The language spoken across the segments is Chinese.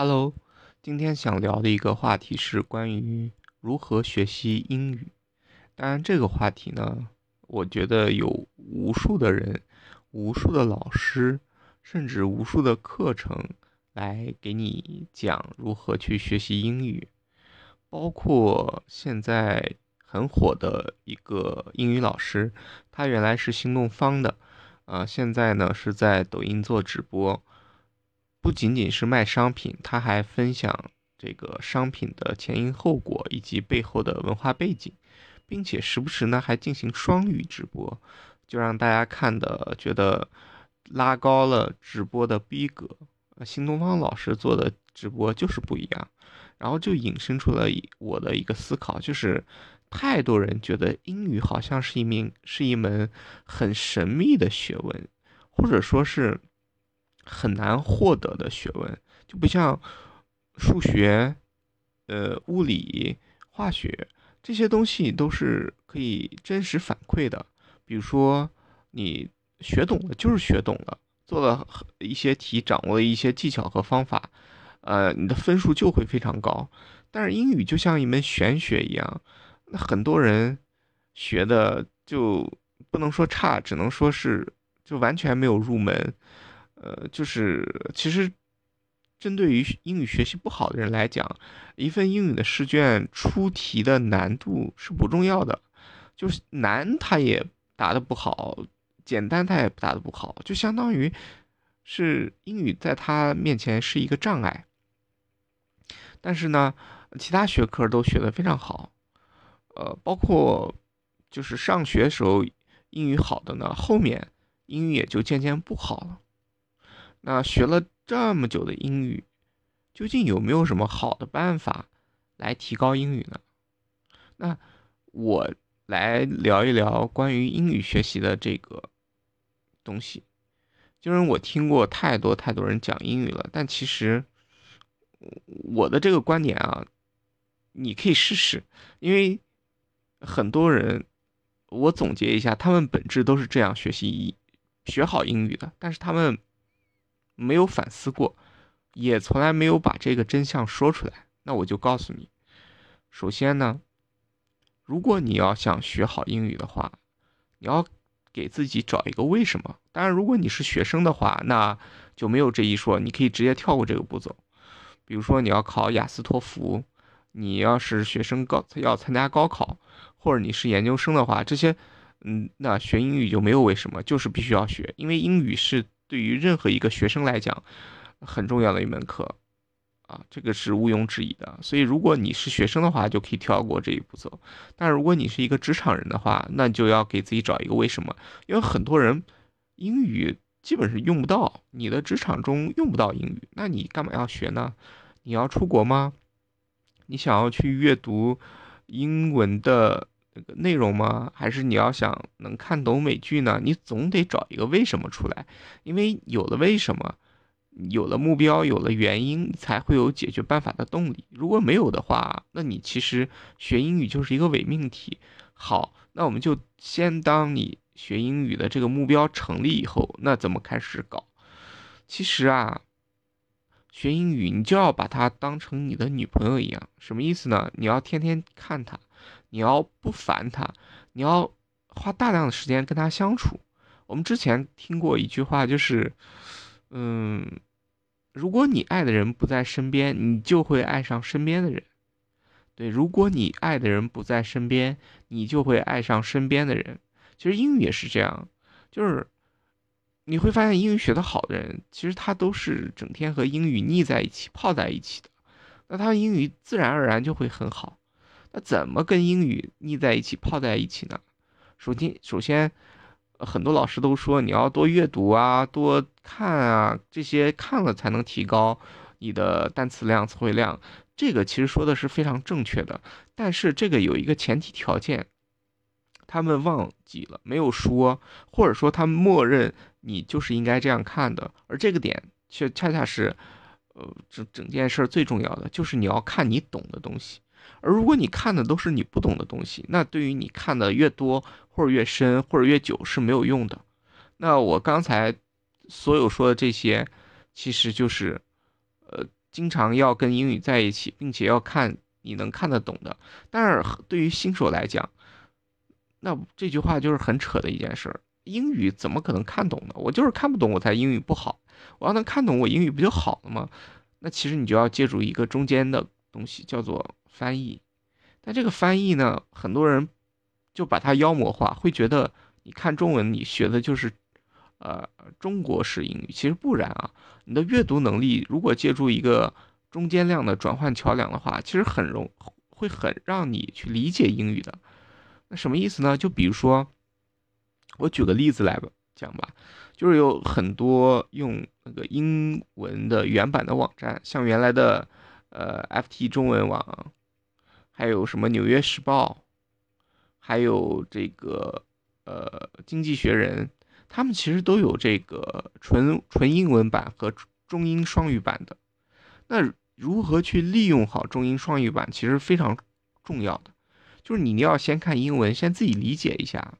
Hello，今天想聊的一个话题是关于如何学习英语。当然，这个话题呢，我觉得有无数的人、无数的老师，甚至无数的课程来给你讲如何去学习英语。包括现在很火的一个英语老师，他原来是新东方的，啊，现在呢是在抖音做直播。不仅仅是卖商品，他还分享这个商品的前因后果以及背后的文化背景，并且时不时呢还进行双语直播，就让大家看的觉得拉高了直播的逼格。新东方老师做的直播就是不一样，然后就引申出了我的一个思考，就是太多人觉得英语好像是一名是一门很神秘的学问，或者说是。很难获得的学问，就不像数学、呃物理、化学这些东西都是可以真实反馈的。比如说，你学懂了就是学懂了，做了一些题，掌握了一些技巧和方法，呃，你的分数就会非常高。但是英语就像一门玄学一样，那很多人学的就不能说差，只能说是就完全没有入门。呃，就是其实，针对于英语学习不好的人来讲，一份英语的试卷出题的难度是不重要的，就是难他也答的不好，简单他也答的不好，就相当于是英语在他面前是一个障碍。但是呢，其他学科都学的非常好，呃，包括就是上学时候英语好的呢，后面英语也就渐渐不好了。那学了这么久的英语，究竟有没有什么好的办法来提高英语呢？那我来聊一聊关于英语学习的这个东西。就是我听过太多太多人讲英语了，但其实我的这个观点啊，你可以试试，因为很多人，我总结一下，他们本质都是这样学习一学好英语的，但是他们。没有反思过，也从来没有把这个真相说出来。那我就告诉你，首先呢，如果你要想学好英语的话，你要给自己找一个为什么。当然，如果你是学生的话，那就没有这一说，你可以直接跳过这个步骤。比如说你要考雅思托福，你要是学生高要参加高考，或者你是研究生的话，这些，嗯，那学英语就没有为什么，就是必须要学，因为英语是。对于任何一个学生来讲，很重要的一门课，啊，这个是毋庸置疑的。所以，如果你是学生的话，就可以跳过这一步骤。但如果你是一个职场人的话，那就要给自己找一个为什么。因为很多人英语基本是用不到，你的职场中用不到英语，那你干嘛要学呢？你要出国吗？你想要去阅读英文的？内容吗？还是你要想能看懂美剧呢？你总得找一个为什么出来，因为有了为什么，有了目标，有了原因，才会有解决办法的动力。如果没有的话，那你其实学英语就是一个伪命题。好，那我们就先当你学英语的这个目标成立以后，那怎么开始搞？其实啊，学英语你就要把它当成你的女朋友一样，什么意思呢？你要天天看它。你要不烦他，你要花大量的时间跟他相处。我们之前听过一句话，就是，嗯，如果你爱的人不在身边，你就会爱上身边的人。对，如果你爱的人不在身边，你就会爱上身边的人。其实英语也是这样，就是你会发现英语学得好的人，其实他都是整天和英语腻在一起、泡在一起的，那他英语自然而然就会很好。那怎么跟英语腻在一起、泡在一起呢？首先，首先，很多老师都说你要多阅读啊，多看啊，这些看了才能提高你的单词量、词汇量。这个其实说的是非常正确的，但是这个有一个前提条件，他们忘记了没有说，或者说他们默认你就是应该这样看的，而这个点却恰恰是，呃，整整件事最重要的就是你要看你懂的东西。而如果你看的都是你不懂的东西，那对于你看的越多或者越深或者越久是没有用的。那我刚才所有说的这些，其实就是，呃，经常要跟英语在一起，并且要看你能看得懂的。但是对于新手来讲，那这句话就是很扯的一件事儿。英语怎么可能看懂呢？我就是看不懂，我才英语不好。我要能看懂，我英语不就好了吗？那其实你就要借助一个中间的东西，叫做翻译。但这个翻译呢，很多人就把它妖魔化，会觉得你看中文，你学的就是，呃，中国式英语。其实不然啊，你的阅读能力如果借助一个中间量的转换桥梁的话，其实很容会很让你去理解英语的。那什么意思呢？就比如说，我举个例子来吧讲吧。就是有很多用那个英文的原版的网站，像原来的呃 FT 中文网，还有什么《纽约时报》，还有这个呃《经济学人》，他们其实都有这个纯纯英文版和中英双语版的。那如何去利用好中英双语版，其实非常重要的，就是你要先看英文，先自己理解一下。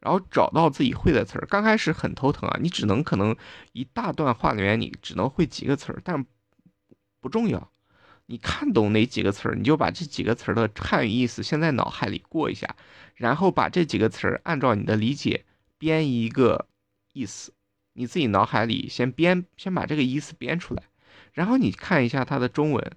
然后找到自己会的词儿，刚开始很头疼啊，你只能可能一大段话里面你只能会几个词儿，但不重要，你看懂哪几个词儿，你就把这几个词儿的汉语意思先在脑海里过一下，然后把这几个词儿按照你的理解编一个意思，你自己脑海里先编，先把这个意思编出来，然后你看一下它的中文，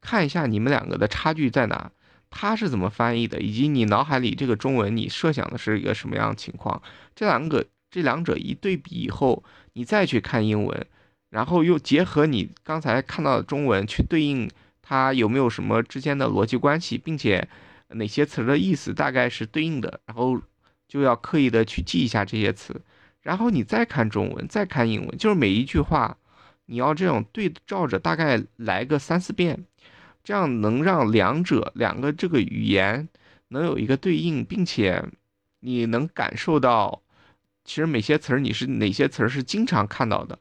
看一下你们两个的差距在哪。它是怎么翻译的，以及你脑海里这个中文，你设想的是一个什么样的情况？这两个这两者一对比以后，你再去看英文，然后又结合你刚才看到的中文去对应它有没有什么之间的逻辑关系，并且哪些词的意思大概是对应的，然后就要刻意的去记一下这些词，然后你再看中文，再看英文，就是每一句话你要这种对照着大概来个三四遍。这样能让两者两个这个语言能有一个对应，并且你能感受到，其实哪些词儿你是哪些词儿是经常看到的，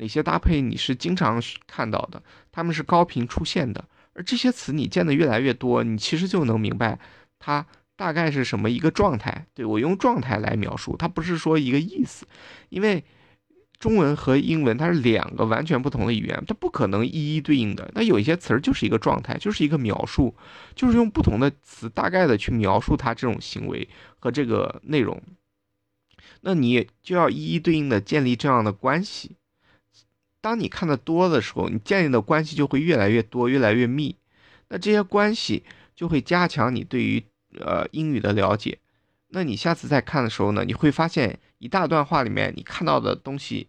哪些搭配你是经常看到的，他们是高频出现的。而这些词你见的越来越多，你其实就能明白它大概是什么一个状态。对我用状态来描述，它不是说一个意思，因为。中文和英文它是两个完全不同的语言，它不可能一一对应的。那有一些词儿就是一个状态，就是一个描述，就是用不同的词大概的去描述它这种行为和这个内容。那你就要一一对应的建立这样的关系。当你看的多的时候，你建立的关系就会越来越多，越来越密。那这些关系就会加强你对于呃英语的了解。那你下次再看的时候呢，你会发现一大段话里面你看到的东西，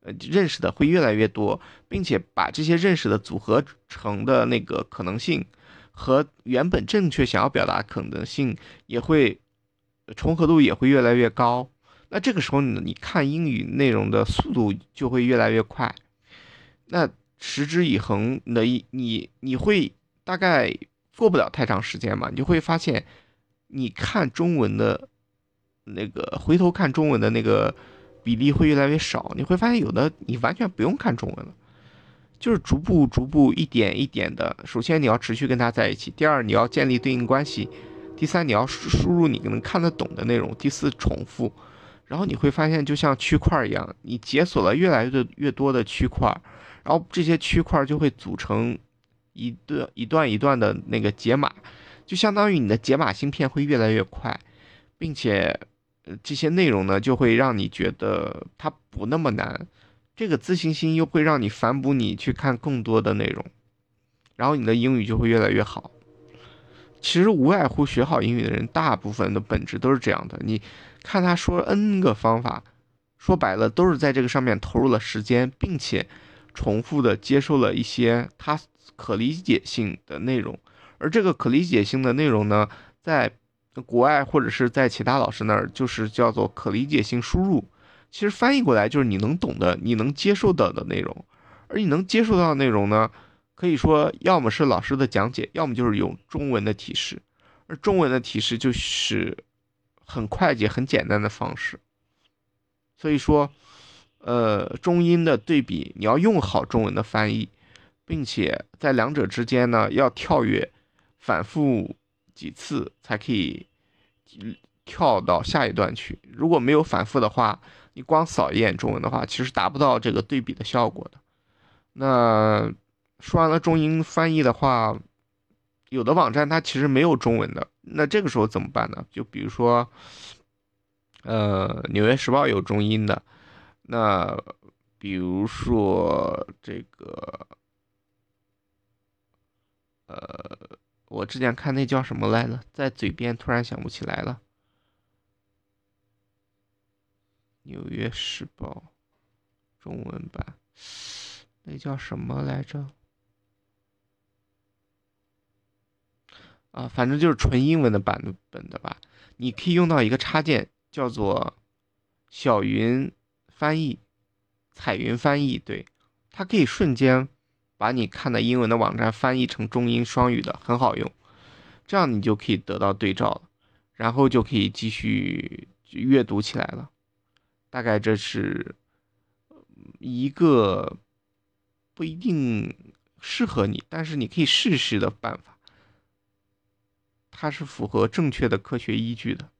呃，认识的会越来越多，并且把这些认识的组合成的那个可能性和原本正确想要表达可能性也会重合度也会越来越高。那这个时候你你看英语内容的速度就会越来越快。那持之以恒的一你你会大概过不了太长时间嘛，你就会发现。你看中文的，那个回头看中文的那个比例会越来越少，你会发现有的你完全不用看中文了，就是逐步逐步一点一点的。首先你要持续跟他在一起，第二你要建立对应关系，第三你要输入你能看得懂的内容，第四重复，然后你会发现就像区块一样，你解锁了越来越越多的区块，然后这些区块就会组成一段一段一段的那个解码。就相当于你的解码芯片会越来越快，并且，这些内容呢就会让你觉得它不那么难，这个自信心又会让你反哺你去看更多的内容，然后你的英语就会越来越好。其实无外乎学好英语的人，大部分的本质都是这样的。你看他说 N 个方法，说白了都是在这个上面投入了时间，并且重复的接受了一些他可理解性的内容。而这个可理解性的内容呢，在国外或者是在其他老师那儿，就是叫做可理解性输入。其实翻译过来就是你能懂的、你能接受的的内容。而你能接受到的内容呢，可以说要么是老师的讲解，要么就是用中文的提示。而中文的提示就是很快捷、很简单的方式。所以说，呃，中英的对比，你要用好中文的翻译，并且在两者之间呢，要跳跃。反复几次才可以跳到下一段去。如果没有反复的话，你光扫一眼中文的话，其实达不到这个对比的效果的。那说完了中英翻译的话，有的网站它其实没有中文的，那这个时候怎么办呢？就比如说，呃，《纽约时报》有中英的，那比如说这个，呃，我之前看那叫什么来着，在嘴边突然想不起来了，《纽约时报》中文版，那叫什么来着？啊，反正就是纯英文的版本的吧。你可以用到一个插件，叫做小云翻译、彩云翻译。对，它可以瞬间把你看的英文的网站翻译成中英双语的，很好用。这样你就可以得到对照了，然后就可以继续阅读起来了。大概这是一个不一定适合你，但是你可以试试的办法。它是符合正确的科学依据的。